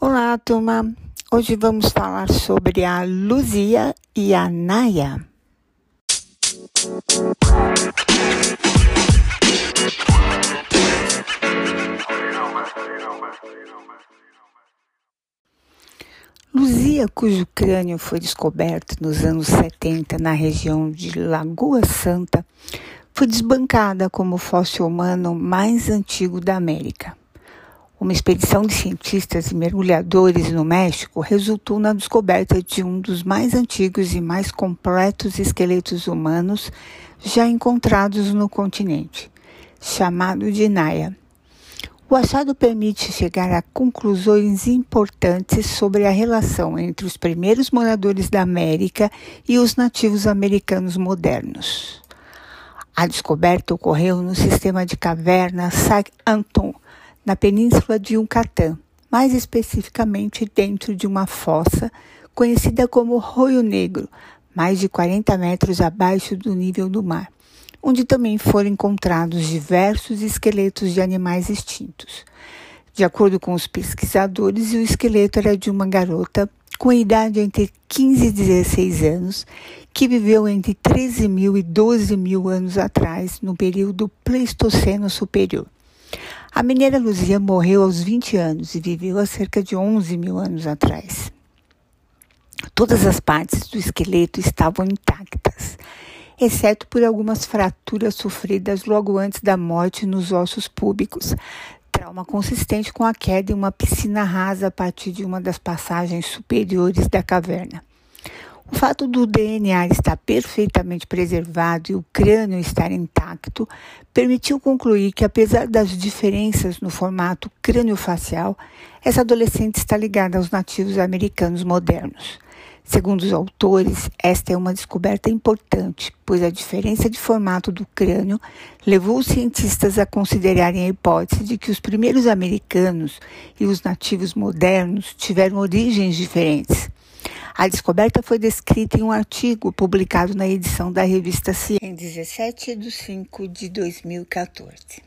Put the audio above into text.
Olá, turma. Hoje vamos falar sobre a Luzia e a Naya. Luzia, cujo crânio foi descoberto nos anos 70 na região de Lagoa Santa, foi desbancada como o fóssil humano mais antigo da América. Uma expedição de cientistas e mergulhadores no México resultou na descoberta de um dos mais antigos e mais completos esqueletos humanos já encontrados no continente, chamado de Naya. O achado permite chegar a conclusões importantes sobre a relação entre os primeiros moradores da América e os nativos americanos modernos. A descoberta ocorreu no sistema de caverna Saint-Anton, na península de Yucatán, mais especificamente dentro de uma fossa conhecida como Roio Negro, mais de 40 metros abaixo do nível do mar, onde também foram encontrados diversos esqueletos de animais extintos. De acordo com os pesquisadores, o esqueleto era de uma garota com idade entre 15 e 16 anos, que viveu entre 13 mil e 12 mil anos atrás, no período Pleistoceno Superior. A mineira Luzia morreu aos 20 anos e viveu há cerca de 11 mil anos atrás. Todas as partes do esqueleto estavam intactas, exceto por algumas fraturas sofridas logo antes da morte nos ossos públicos, trauma consistente com a queda em uma piscina rasa a partir de uma das passagens superiores da caverna. O fato do DNA estar perfeitamente preservado e o crânio estar intacto permitiu concluir que, apesar das diferenças no formato crânio-facial, essa adolescente está ligada aos nativos americanos modernos. Segundo os autores, esta é uma descoberta importante, pois a diferença de formato do crânio levou os cientistas a considerarem a hipótese de que os primeiros americanos e os nativos modernos tiveram origens diferentes. A descoberta foi descrita em um artigo publicado na edição da revista Ciência em 17 de 5 de 2014.